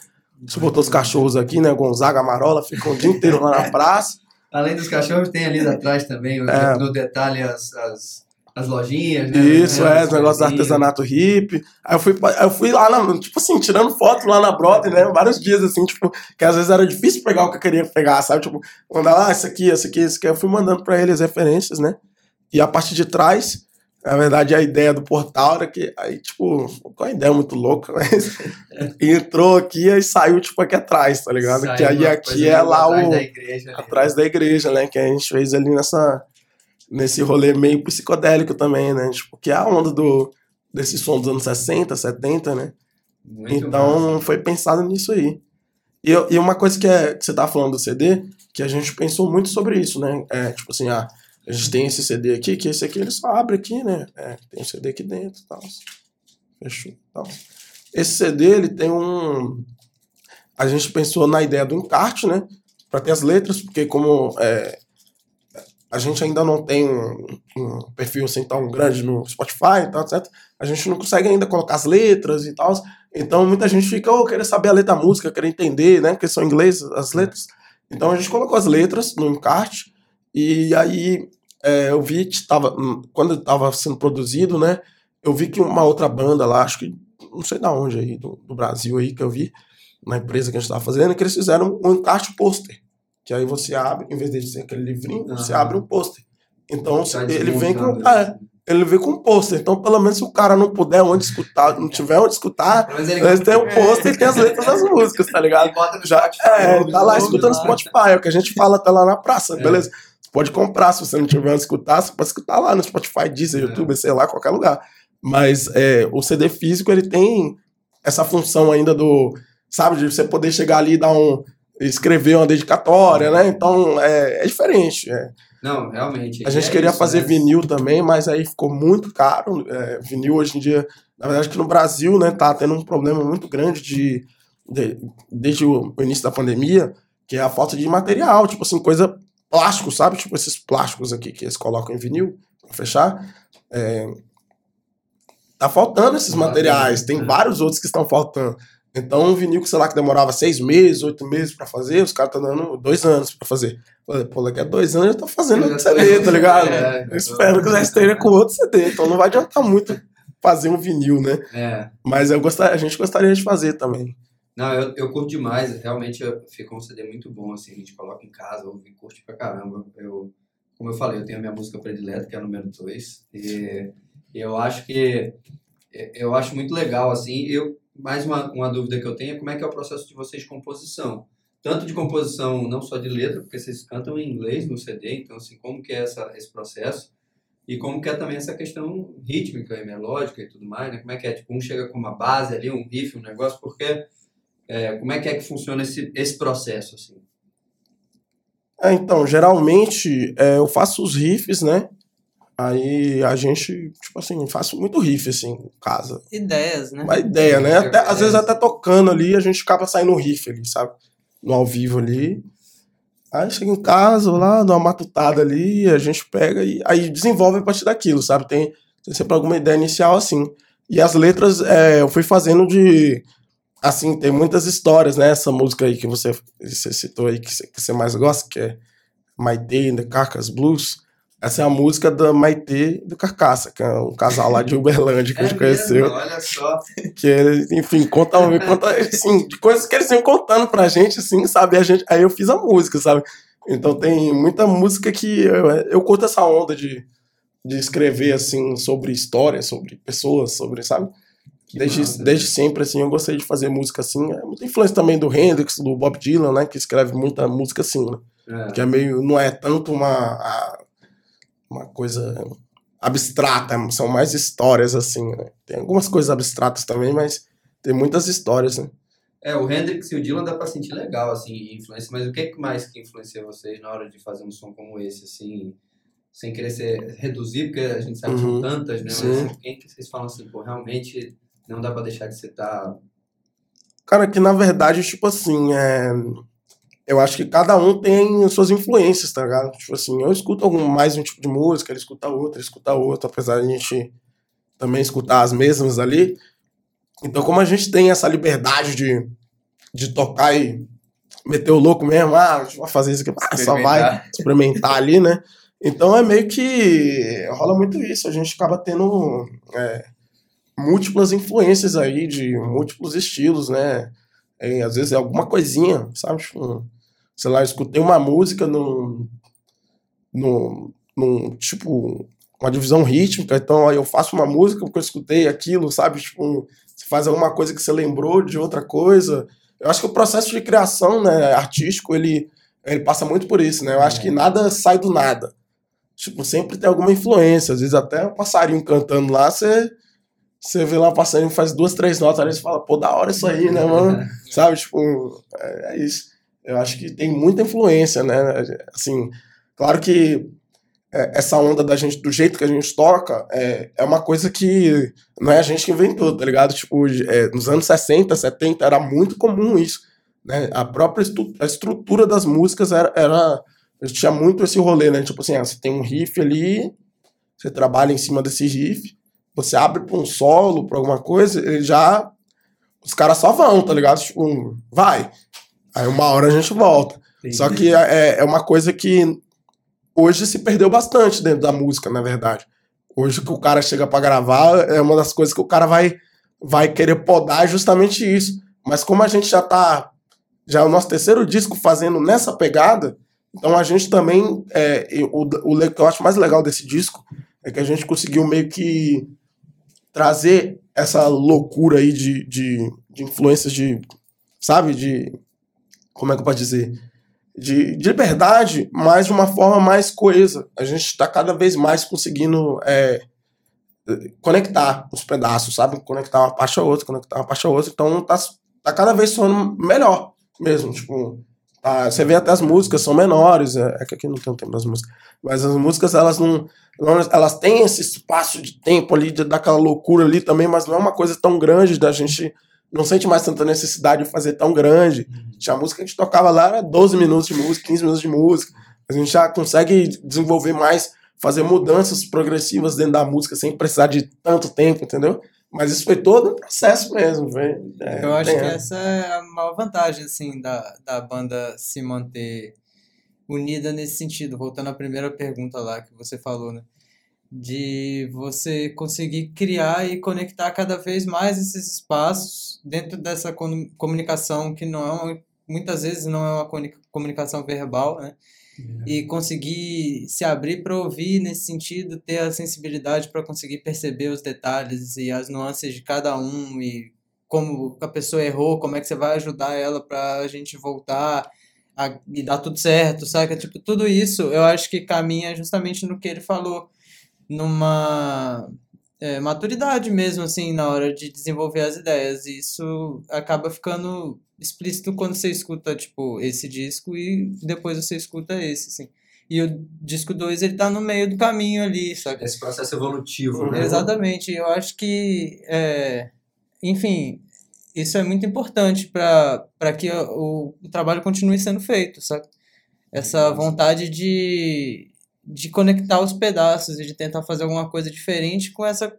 Você botou os cachorros aqui, né? Gonzaga, Marola, ficam o dia inteiro lá na *laughs* praça. Além dos cachorros, tem ali atrás também, É. no detalhe, as, as, as lojinhas, né? Isso, é, os negócios do artesanato hippie. Aí eu fui, eu fui lá, na- tipo assim, tirando foto lá na Broadway, né? Vários dias, assim, tipo, que às vezes era difícil pegar o que eu queria pegar, sabe? Tipo, mandar lá, ah, isso aqui, isso aqui, isso aqui. Eu fui mandando pra ele as referências, né? E a parte de trás, Na verdade, a ideia do portal era que, aí, tipo, com a ideia muito louca, mas *laughs* entrou aqui e saiu, tipo, aqui atrás, tá ligado? Saiu que aí uma aqui é lá atrás o. da igreja ali, atrás da igreja, né? Que a gente fez ali nessa. Nesse rolê meio psicodélico também, né? Tipo, que é a onda do, desse som dos anos 60, 70, né? Muito então massa. foi pensado nisso aí. E, e uma coisa que, é, que você tá falando do CD, que a gente pensou muito sobre isso, né? É, tipo assim, ah, a gente tem esse CD aqui, que esse aqui ele só abre aqui, né? É, tem um CD aqui dentro e tal. Fechou. Tal. Esse CD, ele tem um. A gente pensou na ideia do encarte, né? Pra ter as letras, porque como é, a gente ainda não tem um, um perfil assim tão grande no Spotify e tal, etc. A gente não consegue ainda colocar as letras e tal. Então muita gente fica, oh, querer saber a letra da música, querer entender, né? Porque são em inglês as letras. Então a gente colocou as letras no encarte e aí é, eu vi que tava, hum, quando estava sendo produzido, né? Eu vi que uma outra banda lá, acho que não sei da onde aí, do, do Brasil aí que eu vi, na empresa que a gente estava fazendo, que eles fizeram um encarte pôster. Que aí você abre, em vez de ser aquele livrinho, você Aham. abre um pôster. Então Tá ele vem com. É, ele vem com um pôster. Então, pelo menos se o cara não puder onde escutar, não tiver onde escutar, Mas ele eles têm um pôster e tem as letras das músicas, tá ligado? Ele no Já, Spotify, é, tá lá no escutando ouve Spotify, é o que a gente fala até lá na praça, É. beleza? Você pode comprar, se você não tiver onde escutar, você pode escutar lá no Spotify, Deezer, É. YouTube, sei lá, qualquer lugar. Mas é, o CD físico, ele tem essa função ainda do, sabe, de você poder chegar ali e dar um, escrever uma dedicatória, né? Então, é, é diferente. é. Não, realmente. A gente é queria isso, fazer né? vinil também, mas aí ficou muito caro. É, vinil hoje em dia, na verdade, que no Brasil, né, tá tendo um problema muito grande de, de- desde o início da pandemia, que é a falta de material, tipo assim, coisa plástico, sabe? Tipo esses plásticos aqui que eles colocam em vinil pra fechar. É, tá faltando esses materiais, tem É. vários outros que estão faltando. Então, um vinil que, sei lá, que demorava seis meses, oito meses pra fazer, os caras estão dando dois anos pra fazer. Falei, Pô, daqui a dois anos eu tô fazendo Eu outro CD, tá ligado? É, eu espero que já esteja com outro CD, então não vai adiantar muito fazer um vinil, né? É. Mas eu gostaria, a gente gostaria de fazer também. Não, eu, eu curto demais. Realmente eu- ficou um CD muito bom, assim. A gente coloca em casa, ouve, curte pra caramba. Eu, como eu falei, eu tenho a minha música predileta, que é a número 2. E eu acho que... Eu acho muito legal, assim. Eu, mais uma, uma dúvida que eu tenho é como é que é o processo de vocês de composição. Tanto de composição, não só de letra, porque vocês cantam em inglês no CD. Então, assim, como que é essa, esse processo? E como que é também essa questão rítmica e melódica e tudo mais, né? Como é que é? Tipo, um chega com uma base ali, um riff, um negócio, porque... É, como é que é que funciona esse, esse processo, assim? É, então, geralmente é, eu faço os riffs, né? Aí a gente, tipo assim, faço muito riff, assim, em casa. Ideias, né? Uma ideia, né? Até, às vezes É. até tocando ali, a gente acaba saindo um riff ali, sabe? No ao vivo ali. Aí chega em casa, lá, dá uma matutada ali, a gente pega e aí desenvolve a partir daquilo, sabe? Tem, tem sempre alguma ideia inicial assim. E as letras é, eu fui fazendo de. Assim, tem muitas histórias, né? Essa música aí que você, você citou aí, que você, que você mais gosta, que é My Day in the Carcass Blues. Essa é a música da Maitê do Carcaça, que é um casal lá de Uberlândia que a gente conheceu mesmo? Olha só. *laughs* que ele, enfim, conta, conta assim, de coisas que eles iam contando pra gente, assim, sabe? A gente, aí eu fiz a música, sabe? Então tem muita música que eu, eu curto essa onda de, de escrever, assim, sobre história, sobre pessoas, sobre, sabe? Que Desde, massa. desde sempre, assim, eu gostei de fazer música assim. É muita influência também do Hendrix, do Bob Dylan, né? Que escreve muita música assim, né? É. Que é meio, não é tanto uma, a- uma coisa abstrata, são mais histórias, assim, né? Tem algumas coisas abstratas também, mas tem muitas histórias, né? É, o Hendrix e o Dylan dá pra sentir legal, assim, influência, mas o que que mais que influencia vocês na hora de fazer um som como esse, assim, sem querer ser, reduzir, porque a gente sabe que Uhum. são tantas, né, mas Sim. assim, quem que vocês falam assim, pô, realmente não dá pra deixar de citar... Cara, que na verdade, tipo assim, é... eu acho que cada um tem suas influências, tá ligado? Tipo assim, eu escuto algum, mais um tipo de música, ele escuta outra, ele escuta outra, apesar de a gente também escutar as mesmas ali. Então, como a gente tem essa liberdade de, de tocar e meter o louco mesmo, ah, a gente vai fazer isso aqui, ah, só vai experimentar. ali, né? Então é meio que rola muito isso. A gente acaba tendo é, múltiplas influências aí de múltiplos estilos, né? E, às vezes é alguma coisinha, sabe? Tipo, sei lá, eu escutei uma música num, num, num tipo uma divisão rítmica, então aí eu faço uma música porque eu escutei aquilo, sabe? Tipo, você faz alguma coisa que você lembrou de outra coisa. Eu acho que o processo de criação, né, artístico, ele, ele passa muito por isso, né? Eu acho que nada sai do nada. Tipo, sempre tem alguma influência. Às vezes até um passarinho cantando lá, você, você vê lá um passarinho faz duas, três notas, aí você fala, pô, da hora isso aí, né, mano? Sabe? Tipo, é, é isso. Eu acho que tem muita influência, né? Assim, claro que é, essa onda da gente, do jeito que a gente toca, é, é uma coisa que não é a gente que inventou, tá ligado? Tipo, é, nos anos 60, 70, era muito comum isso. Né? A própria estu a estrutura das músicas era, era. Tinha muito esse rolê, né? Tipo assim, ah, você tem um riff ali, você trabalha em cima desse riff, você abre pra um solo, pra alguma coisa, ele já. Os caras só vão, tá ligado? Tipo, vai. Aí uma hora a gente volta. Entendi. Só que é, é uma coisa que hoje se perdeu bastante dentro da música, na verdade. Hoje que o cara chega para gravar, é uma das coisas que o cara vai, vai querer podar justamente isso. Mas como a gente já tá. Já é o nosso terceiro disco fazendo nessa pegada, então a gente também. É, o, o que eu acho mais legal desse disco é que a gente conseguiu meio que trazer essa loucura aí de, de, de influências de. Sabe? De. Como é que eu posso dizer? de, de liberdade, mas de uma forma mais coesa. A gente está cada vez mais conseguindo é, conectar os pedaços, sabe? Conectar uma parte a outra, conectar uma parte a outra. Então tá, tá cada vez soando melhor mesmo. Tipo, tá, você vê até as músicas são menores. É, é que aqui não tem o tempo das músicas. Mas as músicas, elas não. Elas têm esse espaço de tempo ali, de, daquela loucura ali também, mas não é uma coisa tão grande da gente não sente mais tanta necessidade de fazer tão grande. Uhum. Tinha música que a gente tocava lá, era 12 minutos de música, 15 minutos de música. A gente já consegue desenvolver mais, fazer mudanças progressivas dentro da música sem precisar de tanto tempo, entendeu? Mas isso foi todo um processo mesmo, velho. É, Eu acho que essa é a maior vantagem, assim, da, da banda se manter unida nesse sentido. Voltando à primeira pergunta lá que você falou, né? De você conseguir criar e conectar cada vez mais esses espaços dentro dessa comunicação que não é uma, muitas vezes não é uma comunicação verbal, né? É. E conseguir se abrir para ouvir nesse sentido, ter a sensibilidade para conseguir perceber os detalhes e as nuances de cada um e como a pessoa errou, como é que você vai ajudar ela para a gente voltar a, e dar tudo certo, sabe? Tipo, tudo isso eu acho que caminha justamente no que ele falou numa é, maturidade mesmo, assim, na hora de desenvolver as ideias. E isso acaba ficando explícito quando você escuta, tipo, esse disco e depois você escuta esse, assim. E o disco 2, ele tá no meio do caminho ali, sabe? Esse processo evolutivo, né? Exatamente. Eu acho que, é, enfim, isso é muito importante para que o, o trabalho continue sendo feito, sabe? Essa vontade de, de conectar os pedaços e de tentar fazer alguma coisa diferente com essa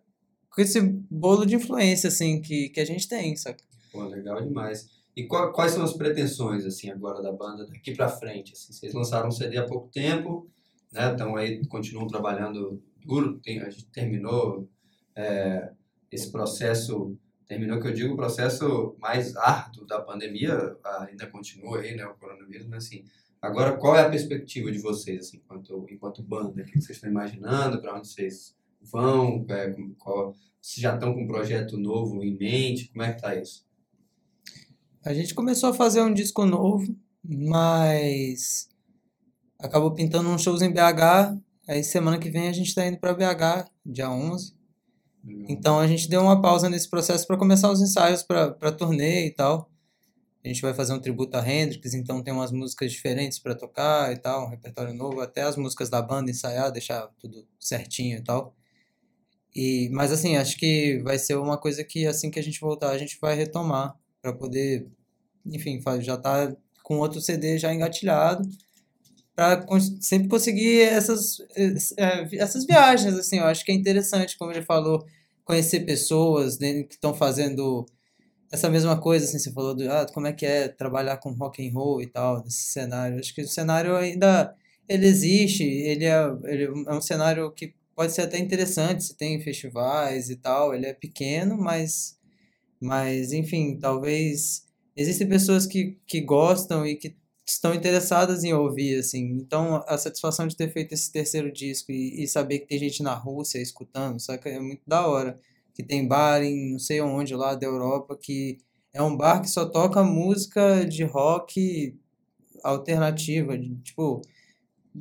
com esse bolo de influência assim que, que a gente tem, saca? Pô, legal demais. E qual, quais são as pretensões assim agora da banda daqui para frente? Assim, vocês lançaram um CD há pouco tempo, né? Então aí continuam trabalhando duro. Tem, a gente terminou é, esse processo terminou que eu digo o processo mais árduo da pandemia ainda continua aí, né? O coronavírus, mas assim Agora, qual é a perspectiva de vocês, assim, enquanto, enquanto banda? O que vocês estão imaginando? Para onde vocês vão? É, qual, se já estão com um projeto novo em mente? Como é que tá isso? A gente começou a fazer um disco novo, mas acabou pintando uns shows em BH. Aí semana que vem a gente está indo para BH, dia 11. Legal. Então a gente deu uma pausa nesse processo para começar os ensaios para turnê e tal. A gente vai fazer um tributo a Hendrix, então tem umas músicas diferentes para tocar e tal, um repertório novo, até as músicas da banda ensaiar, deixar tudo certinho e tal. E, mas assim, acho que vai ser uma coisa que assim que a gente voltar, a gente vai retomar para poder, enfim, já tá com outro CD já engatilhado para sempre conseguir essas é, essas viagens assim, eu acho que é interessante, como ele falou, conhecer pessoas né, que estão fazendo essa mesma coisa, assim, você falou do, ah, como é que é trabalhar com rock and roll e tal, nesse cenário. Acho que o cenário ainda, ele existe, ele é, ele é um cenário que pode ser até interessante, se tem festivais e tal, ele é pequeno, mas, mas enfim, talvez, existem pessoas que, que gostam e que estão interessadas em ouvir, assim. Então, a satisfação de ter feito esse terceiro disco e, e saber que tem gente na Rússia escutando, saca? É muito da hora. Que tem bar em não sei onde lá da Europa que é um bar que só toca música de rock alternativa, de, tipo,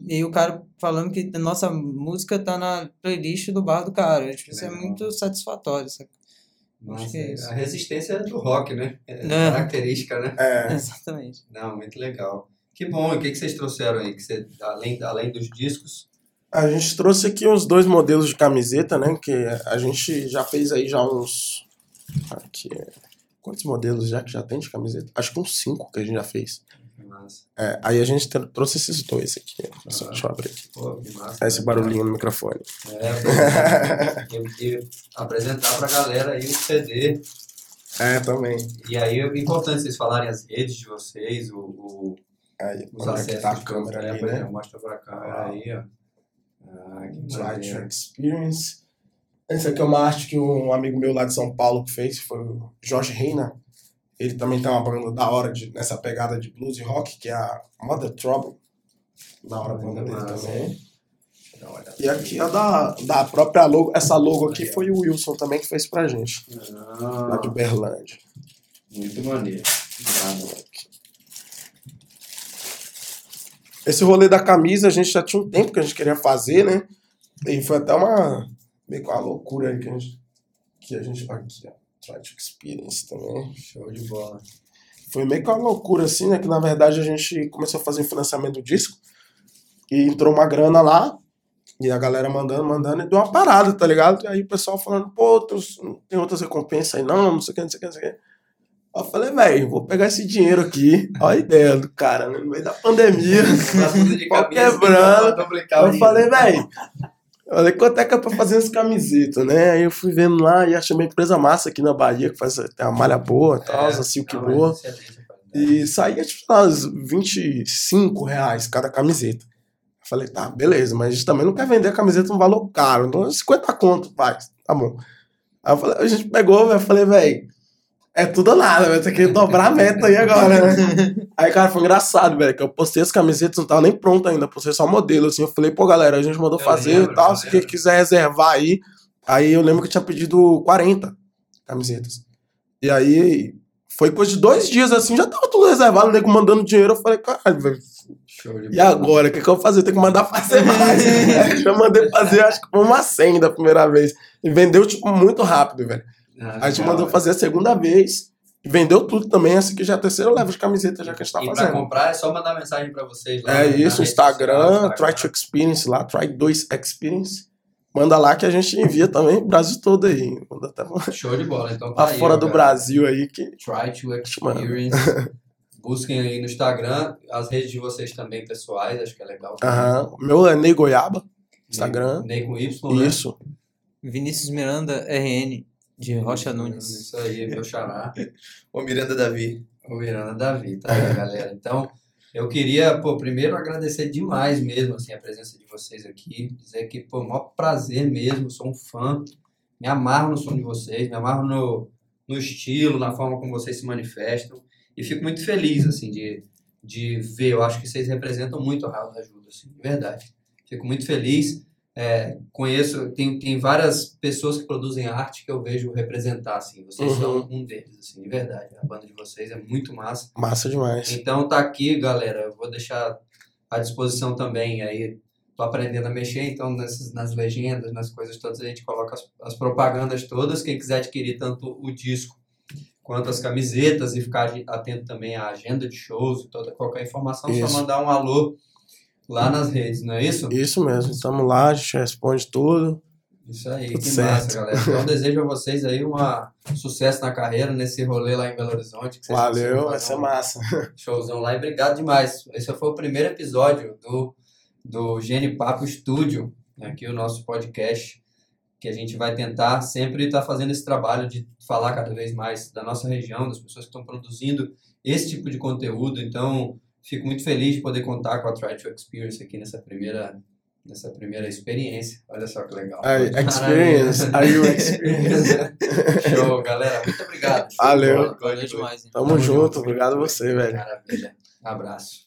e o cara falando que nossa música tá na playlist do bar do cara. Tipo, isso é muito satisfatório? Acho que é isso. a resistência do rock, né? É É. característica, né? É, *laughs* Exatamente. Não, muito legal. Que bom. E o que, que vocês trouxeram aí? Que você, além, além dos discos? A gente trouxe aqui uns dois modelos de camiseta, né? Que a gente já fez aí já uns. Aqui. Quantos modelos já que já tem de camiseta? Acho que uns cinco que a gente já fez. Que. É, aí a gente tr- trouxe esses dois aqui. Só, Ah. deixa eu abrir aqui. Pô, que massa. Esse barulhinho no microfone. É, e, e apresentar pra galera aí o CD. É, também. E aí é importante vocês falarem as redes de vocês, o, o, Aí, os é que acessos tá a de câmera ali, né? exemplo, Mostra pra câmera aí, ó. Ah, que Light. Experience. Esse aqui é uma arte que um amigo meu lá de São Paulo que fez, foi o Jorge Reina. Ele também tem uma banda da hora de, nessa pegada de blues e rock, que é a Mother Trouble. Da hora a banda dele Massa. também. E aqui é da, da própria logo. Essa logo aqui foi o Wilson também que fez pra gente, lá de Ah, Uberlândia. muito maneiro. Ah, Esse rolê da camisa a gente já tinha um tempo que a gente queria fazer, né? E foi até uma. meio que uma loucura aí que a gente. Que a gente. Aqui, ó. To Experience também. show de bola. Foi meio que uma loucura, assim, né? Que na verdade a gente começou a fazer o financiamento do disco. E entrou uma grana lá. E a galera mandando, mandando, e deu uma parada, tá ligado? E aí o pessoal falando, pô, tem outras recompensas aí, não, não sei o que, não sei o que, não sei o que. Eu falei, velho, vou pegar esse dinheiro aqui. Olha a ideia do cara, né? no meio da pandemia. *laughs* Tá Pau *laughs* quebrando. Eu falei, velho, olha quanto é que é pra fazer as camisetas, né? Aí eu fui vendo lá e achei uma empresa massa aqui na Bahia, que faz uma malha boa e tal, É, a silk não, boa. E saía, tipo, umas 25 reais cada camiseta. Eu falei, tá, beleza, mas a gente também não quer vender a camiseta um valor caro. Então, 50 conto, vai, tá bom. Aí eu falei, a gente pegou, velho, eu falei, velho, é tudo ou nada, vai ter que dobrar a meta aí agora, né? *laughs* Aí, cara, foi engraçado, velho, que eu postei as camisetas, não tava nem pronto ainda, postei só modelo, assim. Eu falei, pô, galera, a gente mandou Eu fazer lembro, e tal, se quem quiser reservar aí. Aí eu lembro que eu tinha pedido 40 camisetas. E aí, foi coisa de dois dias, assim, já tava tudo reservado, o nego mandando dinheiro. Eu falei, caralho, velho, e agora? O que, que eu vou fazer? Tem que mandar fazer *laughs* mais. *laughs* Já mandei fazer, acho que foi uma 100 da primeira vez. E vendeu, tipo, muito rápido, velho. Ah, A gente legal, mandou velho. fazer a segunda vez. Vendeu tudo também. Essa aqui já é a terceira leva de camiseta já que a gente tá e pra fazendo. comprar é só mandar mensagem pra vocês lá. É na- na isso, Instagram, social, Try to Experience lá, Try 2 Experience. Manda lá que a gente envia também, Brasil todo aí. Manda até pra Show de bola. Então tá aí, fora do galera. Brasil aí que. Try to. Experience. *laughs* Busquem aí no Instagram, as redes de vocês também pessoais, acho que é legal. Aham. O meu é Ney Goiaba, Instagram. Ney, Ney com Y, né? Isso. Vinícius Miranda, RN, de Rocha Nunes. Isso aí, meu xará. *laughs* Ô Miranda Davi. O Miranda Davi, tá aí, galera. Então, eu queria, pô, primeiro agradecer demais mesmo, assim, a presença de vocês aqui. Dizer que, pô, maior prazer mesmo, sou um fã. Me amarro no som de vocês, me amarro no, no estilo, na forma como vocês se manifestam. E fico muito feliz, assim, de, de ver. Eu acho que vocês representam muito a Raul da Ajuda, assim, de verdade. Fico muito feliz. É, conheço, tem, tem várias pessoas que produzem arte que eu vejo representar, assim. Vocês Uhum. são um deles, assim, de verdade. A banda de vocês é muito massa. Massa demais. Então tá aqui, galera. Eu vou deixar à disposição também. Aí tô aprendendo a mexer, então nessas, nas legendas, nas coisas todas, a gente coloca as, as propagandas todas. Quem quiser adquirir tanto o disco quanto as camisetas e ficar atento também à agenda de shows e toda qualquer informação, Isso. só mandar um alô lá nas redes, não é isso? Isso mesmo. Estamos lá, a gente responde tudo. Isso aí, Tudo que certo. massa, galera. Então desejo a vocês aí um sucesso na carreira, nesse rolê lá em Belo Horizonte. Valeu, vai ser um- massa. *laughs* Showzão lá e obrigado demais. Esse foi o primeiro episódio do, do Gene Papo Estúdio, aqui o nosso podcast, que a gente vai tentar sempre estar fazendo esse trabalho de falar cada vez mais da nossa região, das pessoas que estão produzindo esse tipo de conteúdo. Então, fico muito feliz de poder contar com a Try to Experience aqui nessa primeira, nessa primeira experiência. Olha só que legal. Aí, experience. Are you experience? *laughs* Show, galera. Muito obrigado. Valeu. Valeu demais. hein? Tamo, junto. Obrigado a você, velho. Maravilha. Abraço.